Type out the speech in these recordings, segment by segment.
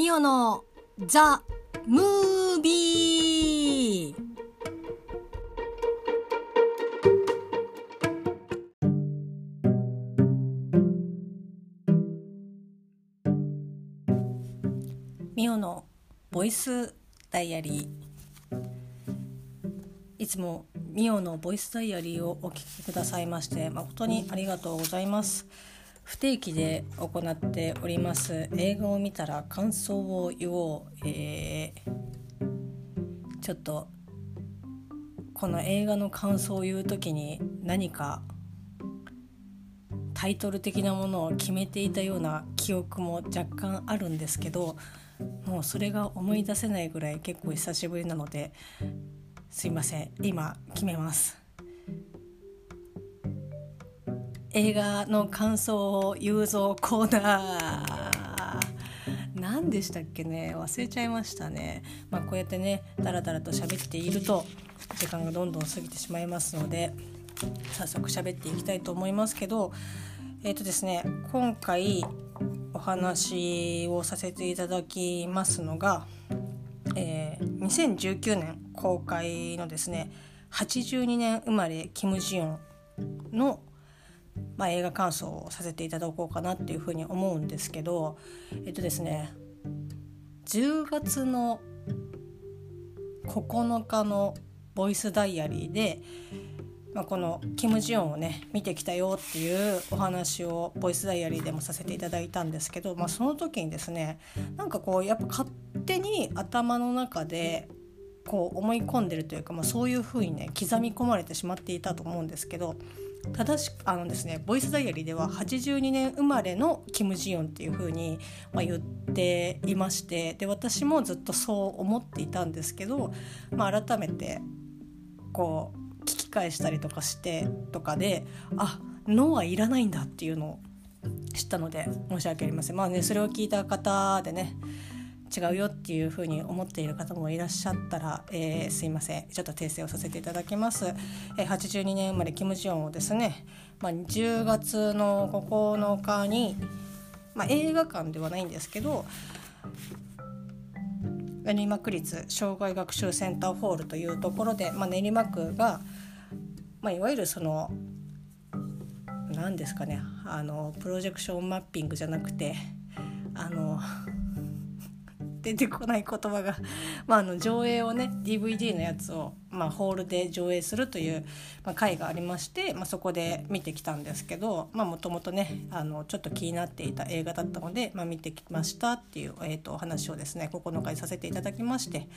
ミオのザ・ムービーミオのボイスダイアリー。いつもミオのボイスダイアリーをお聞きくださいまして誠にありがとうございます。不定期で行っております。映画を見たら感想を言おう、えー、ちょっとこの映画の感想を言う時に何かタイトル的なものを決めていたような記憶も若干あるんですけどもうそれが思い出せないぐらい結構久しぶりなのですいません。今決めます。映画の感想を言うぞコーナー。何でしたっけね？忘れちゃいましたね。まあこうやってねダラダラと喋っていると時間がどんどん過ぎてしまいますので早速喋っていきたいと思いますけどえっ、ー、とですね今回お話をさせていただきますのが、えー、2019年公開のですね82年生まれキム・ジヨンのまあ、映画感想をさせていただこうかなっていうふうに思うんですけどえっとですね10月の9日のボイスダイアリーで、まあ、このキム・ジヨンをね見てきたよっていうお話をボイスダイアリーでもさせていただいたんですけど、まあ、その時にですねなんかこうやっぱ勝手に頭の中でこう思い込んでるというか、まあ、そういうふうにね刻み込まれてしまっていたと思うんですけど正しあのですねボイスダイアリーでは82年生まれのキム・ジヨンっていう風にま、言っていましてで私もずっとそう思っていたんですけど、まあ、改めてこう聞き返したりとかしてとかであ脳はいらないんだっていうのを知ったので申し訳ありません。まあねそれを聞いた方でね違うよっていうふうに思っている方もいらっしゃったら、えー、すいません。ちょっと訂正をさせていただきます、えー、82年生まれキム・ジヨンをですね、まあ、10月の9日に、まあ、映画館ではないんですけど練馬区立障害学習センターホールというところで、まあ、練馬区が、まあ、いわゆるその何ですかねあのプロジェクションマッピングじゃなくてあの出てこない言葉が。まあ、あの上映をね DVD のやつを、まあ、ホールで上映するという、まあ、回がありまして、まあ、そこで見てきたんですけどもともとねあのちょっと気になっていた映画だったので、まあ、見てきましたっていう、えーと、お話をですね9日にさせていただきまして。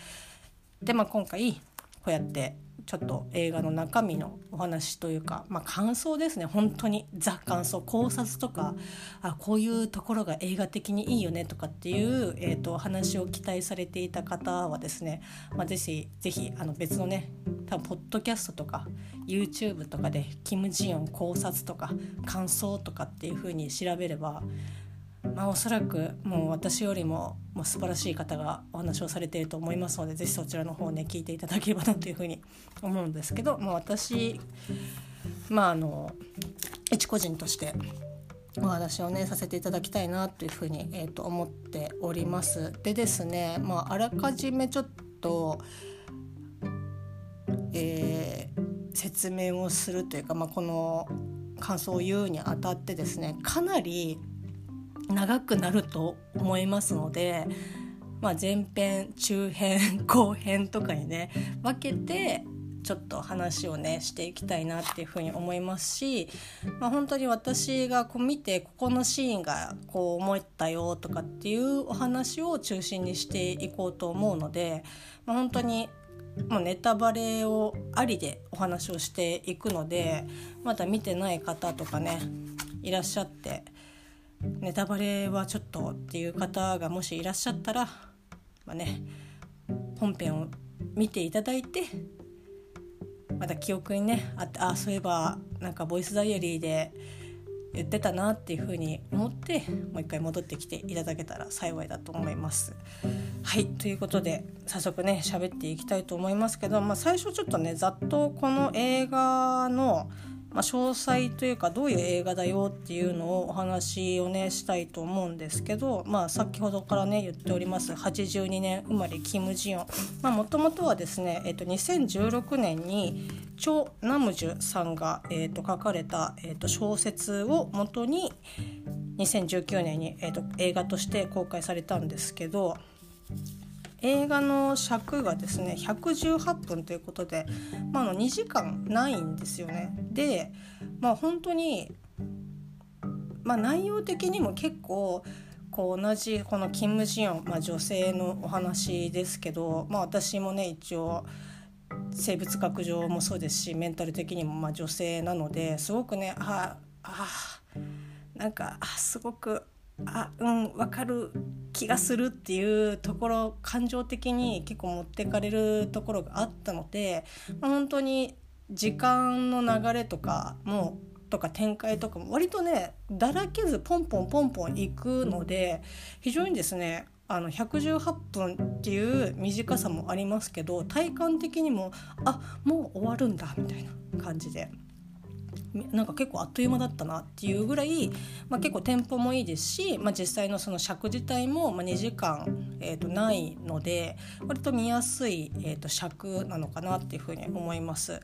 で、まあ、今回こうやってちょっと映画の中身のお話というか、まあ、感想ですね。本当に。ザ感想。考察とかあこういうところが映画的にいいよねとかっていう、えーと、話を期待されていた方はですね、まあ、ぜひぜひあの別のね多分ポッドキャストとか YouTube とかでキム・ジヨン考察とか感想とかっていう風に調べればまあ、おそらくもう私よりももう素晴らしい方がお話をされていると思いますのでぜひそちらの方ね聞いていただければなというふうに思うんですけど、まあ、私まああの一個人としてお話をねさせていただきたいなというふうに、えー、と思っております。でですね、まあ、あらかじめちょっと、えー、説明をするというか、まあ、この感想を言うにあたってですねかなり長くなると思いますので、まあ、前編中編後編とかにね分けてちょっと話をねしていきたいなっていうふうに思いますし、まあ、本当に私がこう見てここのシーンがこう思ったよとかっていうお話を中心にしていこうと思うので、まあ、本当にもうネタバレをありでお話をしていくのでまだ見てない方とかねいらっしゃってネタバレはちょっとっていう方がもしいらっしゃったら、まあね、本編を見ていただいてまた記憶にねあってあそういえばなんかボイスダイアリーで言ってたなっていうふうに思ってもう一回戻ってきていただけたら幸いだと思います。はいということで早速ね喋っていきたいと思いますけど、まあ、最初ちょっとねざっとこの映画のまあ、詳細というかどういう映画だよっていうのをお話をねしたいと思うんですけど、まあ、先ほどからね言っております82年生まれキム・ジヨン。もともとはですね、えっと、2016年にチョ・ナムジュさんが、えっと、書かれた、えっと、小説をもとに2019年に、えっと、映画として公開されたんですけど映画の尺がですね118分ということで、まあ、の2時間ないんですよね。で、まあ、本当に、まあ、内容的にも結構こう同じこのキム・ジヨン、まあ、女性のお話ですけど、まあ、私もね一応生物学上もそうですしメンタル的にもま女性なのですごくねああなんかすごくあうん分かる気がするっていうところ感情的に結構持ってかれるところがあったので、まあ、本当に時間の流れとかもとか展開とかも割とねだらけずポンポンポンポンいくので非常にですねあの118分っていう短さもありますけど体感的にもあもう終わるんだみたいな感じで。なんか結構あっという間だったなっていうぐらい、まあ、結構テンポもいいですし、まあ、実際のその尺自体もま2時間、えー、とないので割と見やすい、えー、と尺なのかなっていうふうに思います。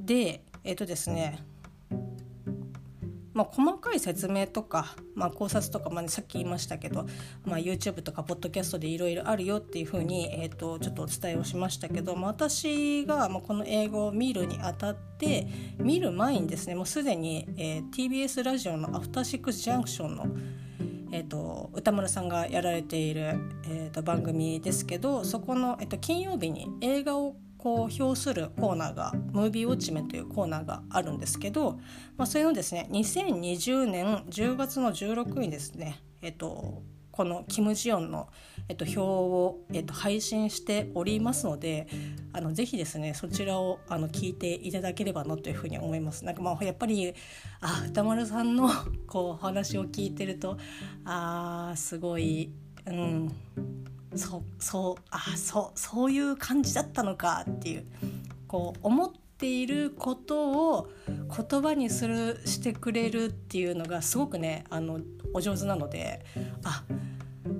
でえっ、ー、とですねまあ、細かい説明とか、まあ、考察とか、まあね、さっき言いましたけど、まあ、YouTube とかポッドキャストでいろいろあるよっていうふうに、えーと、ちょっとお伝えをしましたけど、まあ、私が、まあ、この英語を見るにあたって見る前にですねもうすでに、えー、TBS ラジオの「アフターシックス・ジャンクションの」えーと、歌村さんがやられている、えーと、番組ですけどそこの、えーと金曜日に映画をこう表するコーナーが「ムービーウォッチメン」というコーナーがあるんですけど、まあ、それのですね2020年10月の16日にですね、えっと、このキム・ジヨンの、えっと、表を、えっと、配信しておりますのであのぜひですねそちらをあの聞いていただければなというふうに思います。なんかまあやっぱりあ歌丸さんのこうお話を聞いてるとあーすごいうんそうそうあそうそういう感じだったのかっていうこう思っていることを言葉にするしてくれるっていうのがすごくねあのお上手なのであ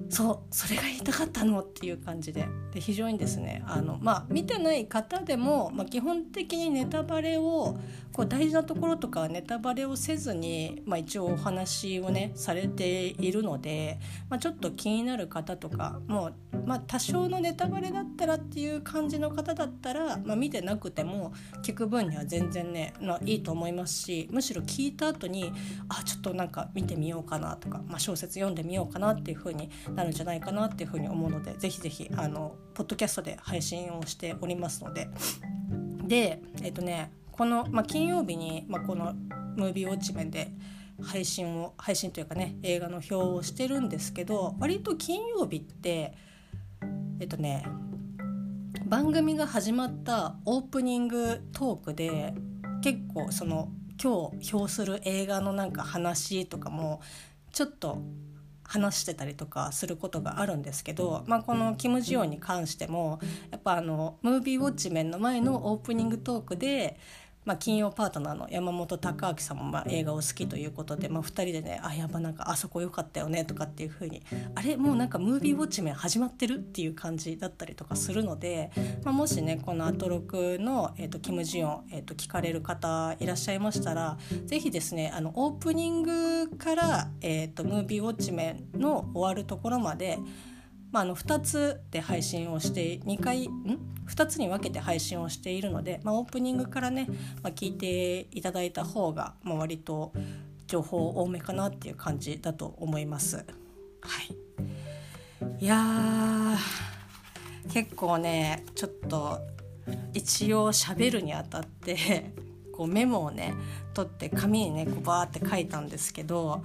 そうそれが言いたかったのっていう感じでで非常にですねあの、まあ、見てない方でも、まあ、基本的にネタバレをこう大事なところとかはネタバレをせずに、まあ、一応お話をねされているので、まあ、ちょっと気になる方とかもう、まあ、多少のネタバレだったらっていう感じの方だったら、まあ、見てなくても聞く分には全然ね、まあ、いいと思いますしむしろ聞いた後にあちょっとなんか見てみようかなとか、まあ、小説読んでみようかなっていう風になるんじゃないかなっていう風に思うのでぜひぜひあのポッドキャストで配信をしておりますので。でえっ、とねこの、まあ、金曜日に、まあ、この「ムービーウォッチメン」で配信を配信というかね映画の表をしてるんですけど割と金曜日ってえっとね番組が始まったオープニングトークで結構その今日表する映画のなんか話とかもちょっと話してたりとかすることがあるんですけど、まあ、このキム・ジヨンに関してもやっぱあのムービーウォッチメンの前のオープニングトークでまあ、金曜パートナーの山本孝明さんもまあ映画を好きということで、まあ、2人でね「あやっぱなんかあそこ良かったよね」とかっていう風に。あれもうなんかムービーウォッチメン始まってるっていう感じだったりとかするので、まあ、もしねこのアトロクの、えーと、キム・ジヨン、えーと、聞かれる方いらっしゃいましたら是非ですねあのオープニングから、えーと、とムービーウォッチメンの終わるところまでまあ、あの2つで配信をして2回ん？2つに分けて配信をしているので、まあ、オープニングからね、まあ、聞いていただいた方が、まあ、割と情報多めかなっていう感じだと思います。はい、いや結構ねちょっと一応喋るにあたってこうメモをね取って紙にねこうバーって書いたんですけど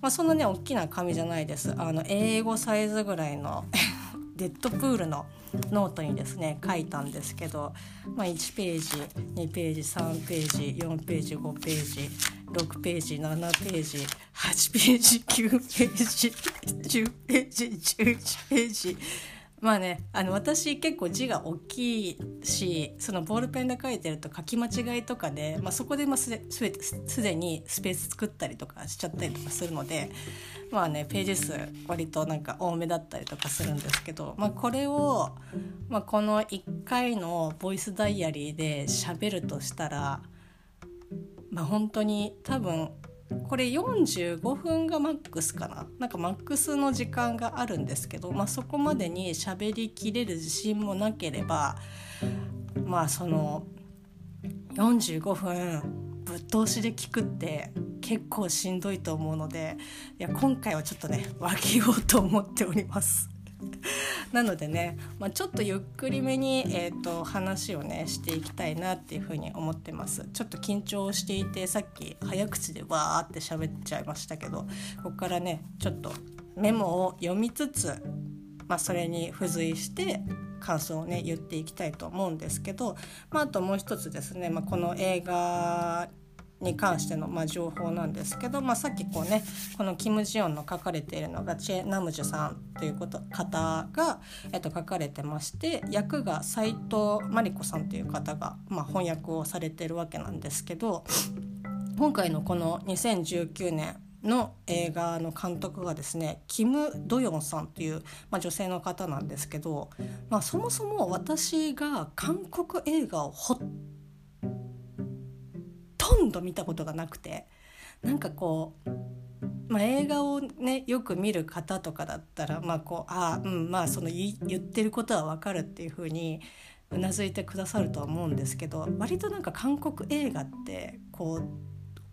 まあ、そんなね大きな紙じゃないです。あの A5サイズぐらいの デッドプールのノートにですね書いたんですけど、まあ、1ページ2ページ3ページ4ページ5ページ6ページ7ページ8ページ9ページ10ページ11ページまあねあの私結構字が大きいしそのボールペンで書いてると書き間違いとかで、まあ、そこでまあすですでにスペース作ったりとかしちゃったりとかするのでまあねページ数割となんか多めだったりとかするんですけど、まあ、これを、まあ、この1回のボイスダイアリーで喋るとしたら、まあ、本当に多分これ45分がマックスかな？なんかマックスの時間があるんですけど、まあ、そこまでに喋りきれる自信もなければまあその45分ぶっ通しで聞くって結構しんどいと思うのでいや今回はちょっとね分けようと思っております。なのでね、まあ、ちょっとゆっくりめに、えーと、話をねしていきたいなっていうふうに思ってます。ちょっと緊張していてさっき早口でわーって喋っちゃいましたけどここからねちょっとメモを読みつつ、まあ、それに付随して感想をね言っていきたいと思うんですけど、まあ、あともう一つですね、まあ、この映画に関しての、まあ、情報なんですけど、まあ、さっきこうねこのキム・ジヨンの書かれているのがチェ・ナムジュさんということ方が、えっと、書かれてまして役が斎藤真理子さんという方が、まあ、翻訳をされてるわけなんですけど今回のこの2019年の映画の監督がですねキム・ドヨンさんという、まあ、女性の方なんですけど、まあ、そもそも私が韓国映画をほんど見たことがなくてなんかこう、まあ、映画をねよく見る方とかだったらまあこうあうんまあその言ってることは分かるっていう風にうなずいてくださるとは思うんですけど割となんか韓国映画ってこう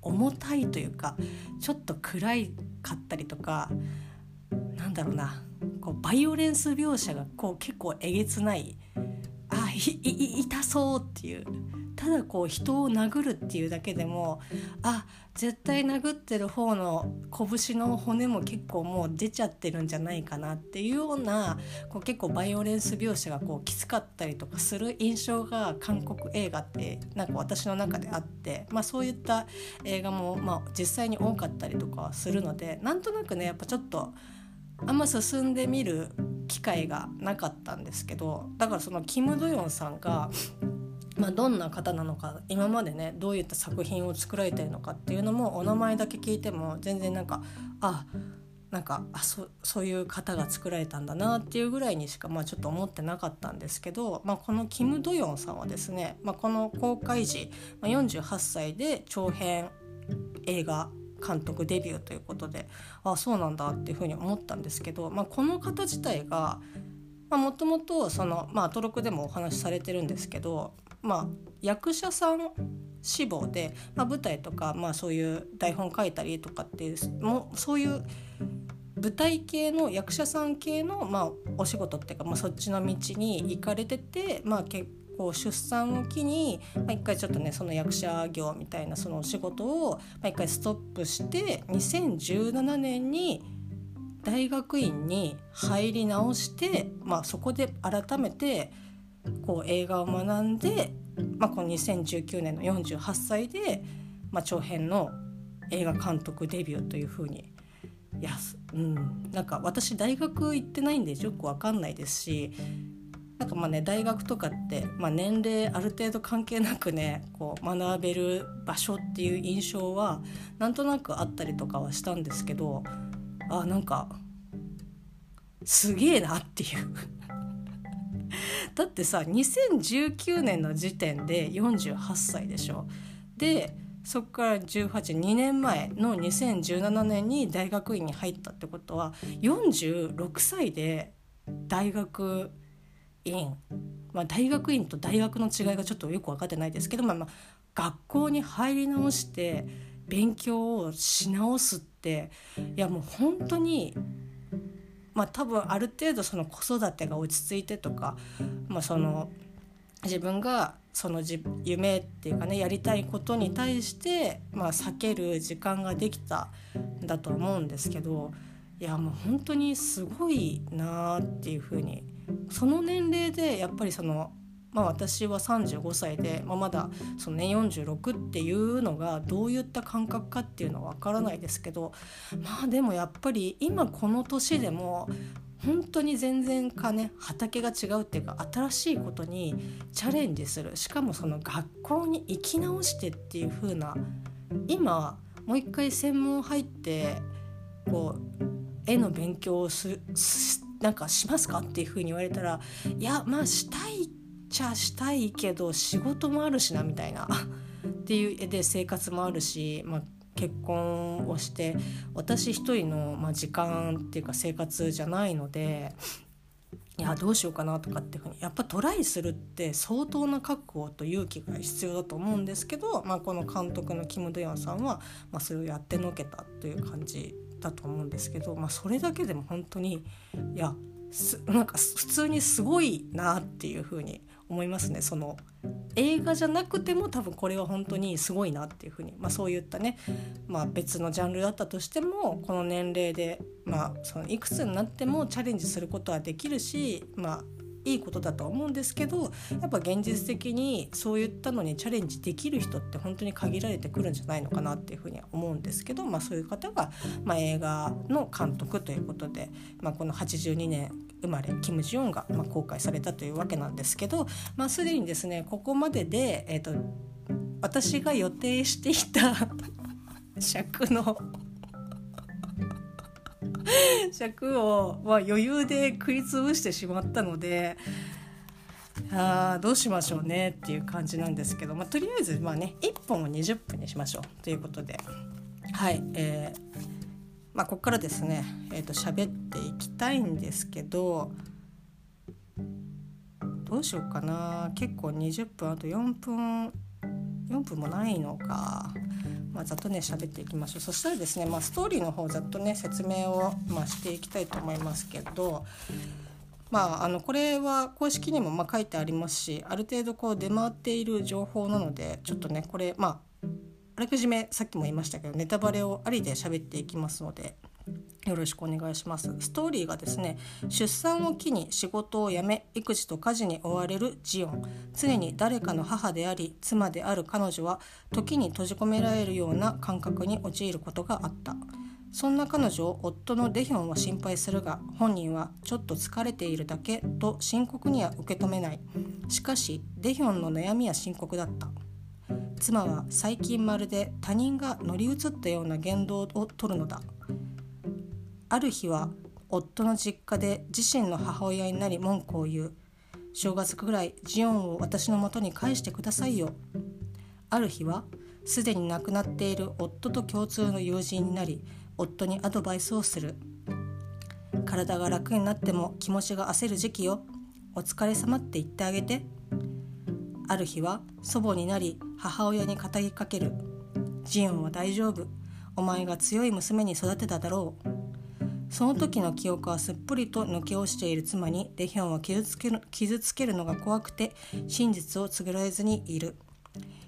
重たいというかちょっと暗いかったりとかなんだろうなこうバイオレンス描写がこう結構えげつないあいい痛そうっていうただこう人を殴るっていうだけでもあ絶対殴ってる方の拳の骨も結構もう出ちゃってるんじゃないかなっていうようなこう結構バイオレンス描写がこうきつかったりとかする印象が韓国映画ってなんか私の中であって、まあ、そういった映画もまあ実際に多かったりとかするのでなんとなくねやっぱちょっとあんま進んでみる機会がなかったんですけどだからそのキム・ドヨンさんがまあ、どんな方なのか今までねどういった作品を作られてるのかっていうのもお名前だけ聞いても全然なんかあなんかあそそういう方が作られたんだなっていうぐらいにしか、まあ、ちょっと思ってなかったんですけど、まあ、このキム・ドヨンさんはですね、まあ、この公開時、まあ、48歳で長編映画監督デビューということでああそうなんだっていうふうに思ったんですけど、まあ、この方自体がもともと登録でもお話しされてるんですけどまあ、役者さん志望で、まあ、舞台とか、まあ、そういう台本書いたりとかっていうもそういう舞台系の役者さん系の、まあ、お仕事っていうか、まあ、そっちの道に行かれてて、まあ、結構出産を機に、まあ、一回ちょっとねその役者業みたいなそのお仕事を、まあ、一回ストップして2017年に大学院に入り直して、まあ、そこで改めてこう映画を学んで、まあ、この2019年の48歳で、まあ、長編の映画監督デビューというふうにいや、うん、なんか私大学行ってないんでよく分かんないですしなんかまあね大学とかって、まあ、年齢ある程度関係なくねこう学べる場所っていう印象はなんとなくあったりとかはしたんですけどあなんかすげえなっていう。だってさ2019年の時点で48歳でしょ。でそこから182年前の2017年に大学院に入ったってことは46歳で大学院。まあ大学院と大学の違いがちょっとよく分かってないですけど、まあ、まあ学校に入り直して勉強をし直すっていやもう本当にまあ、多分ある程度その子育てが落ち着いてとか、まあ、その自分がその夢っていうかねやりたいことに対して、まあ、避ける時間ができたんだと思うんですけどいやもう本当にすごいなっていうふうにその年齢でやっぱりそのまあ、私は35歳で、まあ、まだその、ね、46っていうのがどういった感覚かっていうのは分からないですけどまあでもやっぱり今この年でも本当に全然かね畑が違うっていうか新しいことにチャレンジする。しかもその学校に行き直してっていう風な今もう一回専門入ってこう絵の勉強をすなんかしますかっていう風に言われたらいやまあしたいちゃしたいけど仕事もあるしなみたいな。っていう絵で生活もあるし、まあ、結婚をして私一人の、まあ、時間っていうか生活じゃないのでいやどうしようかなとかっていうふうにやっぱトライするって相当な覚悟と勇気が必要だと思うんですけど、まあ、この監督のキム・ドヨンさんは、まあ、それをやってのけたという感じだと思うんですけど、まあ、それだけでも本当にいやなんか普通にすごいなっていうふうに思いますね。その映画じゃなくても多分これは本当にすごいなっていうふうに、まあ、そういったね、まあ、別のジャンルだったとしてもこの年齢で、まあ、そのいくつになってもチャレンジすることはできるし、まあ、いいことだと思うんですけどやっぱ現実的にそういったのにチャレンジできる人って本当に限られてくるんじゃないのかなっていうふうには思うんですけど、まあ、そういう方が、まあ、映画の監督ということで、まあ、この82年生まれキム・ジヨンが、まあ、公開されたというわけなんですけど、まあ、すでにですねここまでで、えーと、私が予定していた 尺の 尺を、まあ、余裕で食い潰してしまったのであどうしましょうねっていう感じなんですけど、まあ、とりあえずまあね1本を20分にしましょうということで。はいえーまあ、ここからですね、えー、と喋っていきたいんですけどどうしようかな。結構20分あと4分4分もないのか、まあ、ざっとね喋っていきましょう。そしたらですね、まあ、ストーリーの方ざっとね説明を、まあ、していきたいと思いますけどまあ、あのこれは公式にもま書いてありますしある程度こう出回っている情報なのでちょっとねこれまああらかじめさっきも言いましたけどネタバレをありで喋っていきますのでよろしくお願いします。ストーリーがですね出産を機に仕事を辞め育児と家事に追われるジオン。常に誰かの母であり妻である彼女は時に閉じ込められるような感覚に陥ることがあった。そんな彼女を夫のデヒョンは心配するが本人はちょっと疲れているだけと深刻には受け止めない。しかしデヒョンの悩みは深刻だった妻は最近まるで他人が乗り移ったような言動をとるのだ。ある日は夫の実家で自身の母親になり文句を言う。正月くらいジオンを私のもとに返してくださいよ。ある日はすでに亡くなっている夫と共通の友人になり夫にアドバイスをする。体が楽になっても気持ちが焦る時期よ。お疲れ様って言ってあげて。ある日は祖母になり母親に語りかけるジオンは大丈夫。お前が強い娘に育てただろう。その時の記憶はすっぽりと抜け落ちている妻にデヒョンは傷つける傷つけるのが怖くて真実を告げられずにいる。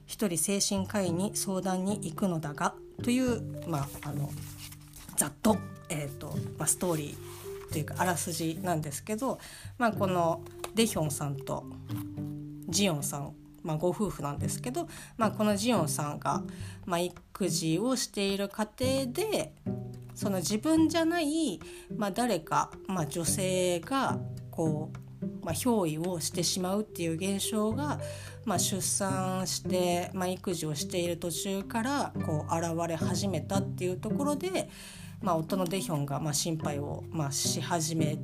一人精神科医に相談に行くのだがという、まあ、あのざっと,、えーとまあ、ストーリーというかあらすじなんですけど、まあ、このデヒョンさんとジヨンさん、まあ、ご夫婦なんですけど、まあ、このジヨンさんが、まあ、育児をしている過程でその自分じゃない、まあ、誰か、まあ、女性がこう、まあ、憑依をしてしまうっていう現象が、まあ、出産して、まあ、育児をしている途中からこう現れ始めたっていうところで、まあ、夫のデヒョンがまあ心配をまあし始め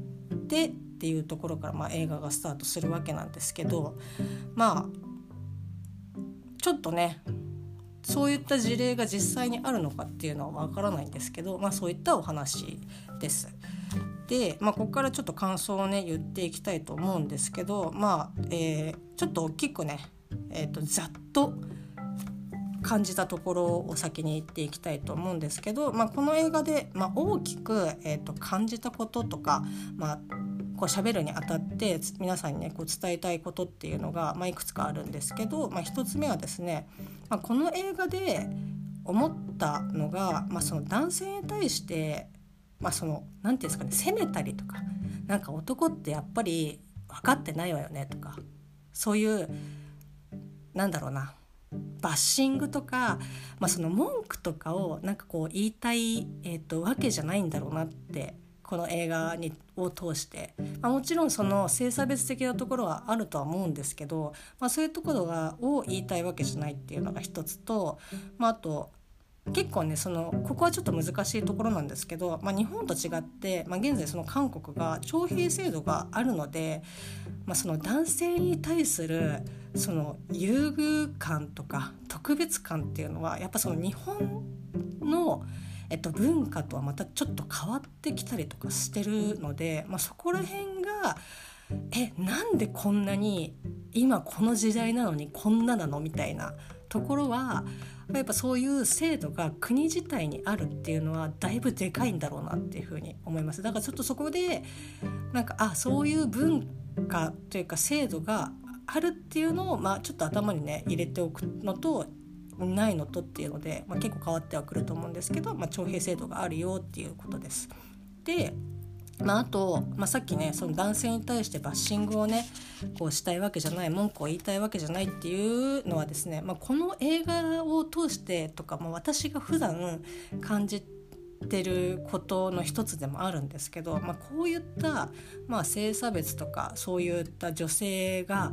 てっていうところからまあ映画がスタートするわけなんですけどまあちょっとねそういった事例が実際にあるのかっていうのはわからないんですけど、まあ、そういったお話です。で、まあ、ここからちょっと感想をね言っていきたいと思うんですけど、まあえー、ちょっと大きくね、えーと、ざっと感じたところを先に言っていきたいと思うんですけど、まあ、この映画で、まあ、大きく、えーと感じたこととか、まあ、こう喋るにあたって皆さんにねこう伝えたいことっていうのが、まあ、いくつかあるんですけど、まあ、1つ目はですね、まあ、この映画で思ったのが、まあ、その男性に対してまあその何て言うんですかね責めたりとかなんか男ってやっぱり分かってないわよねとかそういうなんだろうなバッシングとか、まあ、その文句とかをなんかこう言いたい、えーと、わけじゃないんだろうなってこの映画にを通して、まあ、もちろんその性差別的なところはあるとは思うんですけど、まあ、そういうところがを言いたいわけじゃないっていうのが一つと、まあ、あと結構ねそのここはちょっと難しいところなんですけど、まあ、日本と違って、まあ、現在その韓国が徴兵制度があるので、まあ、その男性に対するその優遇感とか特別感っていうのはやっぱその日本の、えっと、文化とはまたちょっと変わってきたりとかしてるので、まあ、そこら辺がえなんでこんなに今この時代なのにこんななのみたいなところはやっぱそういう制度が国自体にあるっていうのはだいぶでかいんだろうなっていうふうに思います。だからちょっとそこでなんかあそういう文化というか制度があるっていうのを、まあ、ちょっと頭にね入れておくのとないのとっていうので、まあ、結構変わってはくると思うんですけど、まあ、徴兵制度があるよっていうことです。でまあ、あと、まあ、さっきねその男性に対してバッシングをねこうしたいわけじゃない文句を言いたいわけじゃないっていうのはですね、まあ、この映画を通してとか、まあ、私が普段感じてることの一つでもあるんですけど、まあ、こういった、まあ、性差別とかそういった女性が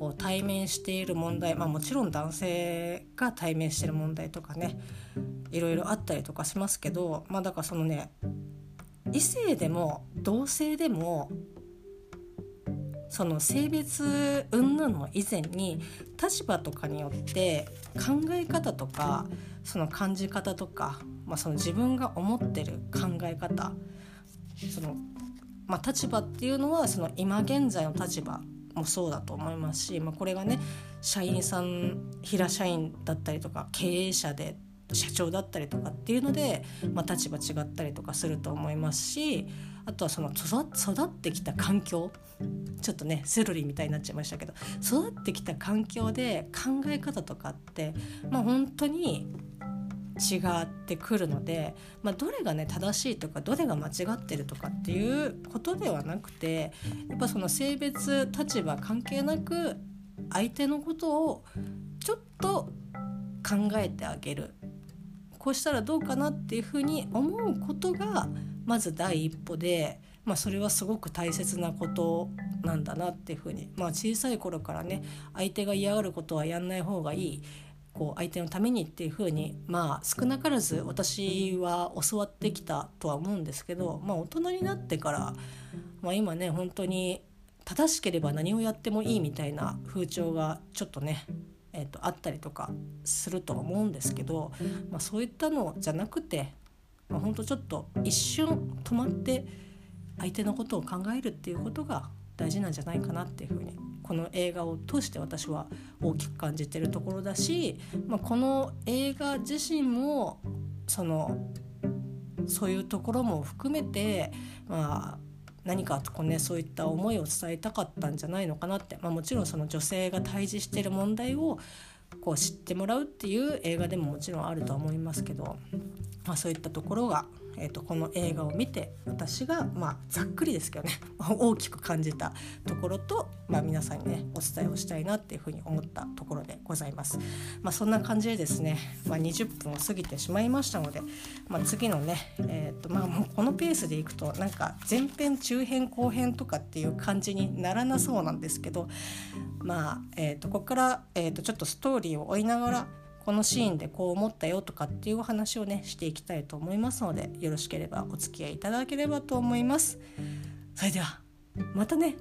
こう対面している問題、まあ、もちろん男性が対面してる問題とかねいろいろあったりとかしますけど、まあ、だからそのね異性でも同性でもその性別云々の以前に立場とかによって考え方とかその感じ方とか、まあ、その自分が思ってる考え方その、まあ、立場っていうのはその今現在の立場もそうだと思いますし、まあ、これがね社員さん平社員だったりとか経営者で社長だったりとかっていうので、まあ、立場違ったりとかすると思いますしあとはその育ってきた環境ちょっとねセロリみたいになっちゃいましたけど育ってきた環境で考え方とかってまあ本当に違ってくるので、まあ、どれがね正しいとかどれが間違ってるとかっていうことではなくてやっぱその性別立場関係なく相手のことをちょっと考えてあげる。こうしたらどうかなっていうふうに思うことがまず第一歩で、まあ、それはすごく大切なことなんだなっていうふうに、まあ、小さい頃からね相手が嫌がることはやんない方がいい。こう相手のためにっていうふうにまあ少なからず私は教わってきたとは思うんですけど、まあ、大人になってから、まあ、今ね本当に正しければ何をやってもいいみたいな風潮がちょっとねえーと、あったりとかするとは思うんですけど、まあ、そういったのじゃなくて、まあ、ほんとちょっと一瞬止まって相手のことを考えるっていうことが大事なんじゃないかなっていうふうにこの映画を通して私は大きく感じてるところだし、まあ、この映画自身もそのそういうところも含めてまあ何かこう、ね、そういった思いを伝えたかったんじゃないのかなって、まあ、もちろんその女性が対峙してる問題をこう知ってもらうっていう映画でももちろんあるとは思いますけど、まあ、そういったところがえーと、この映画を見て私が、まあ、ざっくりですけどね 大きく感じたところと、まあ、皆さんにねお伝えをしたいなっていうふうに思ったところでございます。まあ、そんな感じでですね、まあ、20分を過ぎてしまいましたので、まあ、次のね、えーとまあ、もうこのペースでいくとなんか前編中編後編とかっていう感じにならなそうなんですけどまあ、えーと、ここから、えーとちょっとストーリーを追いながらこのシーンでこう思ったよとかっていうお話をねしていきたいと思いますのでよろしければお付き合いいただければと思います。それではまたね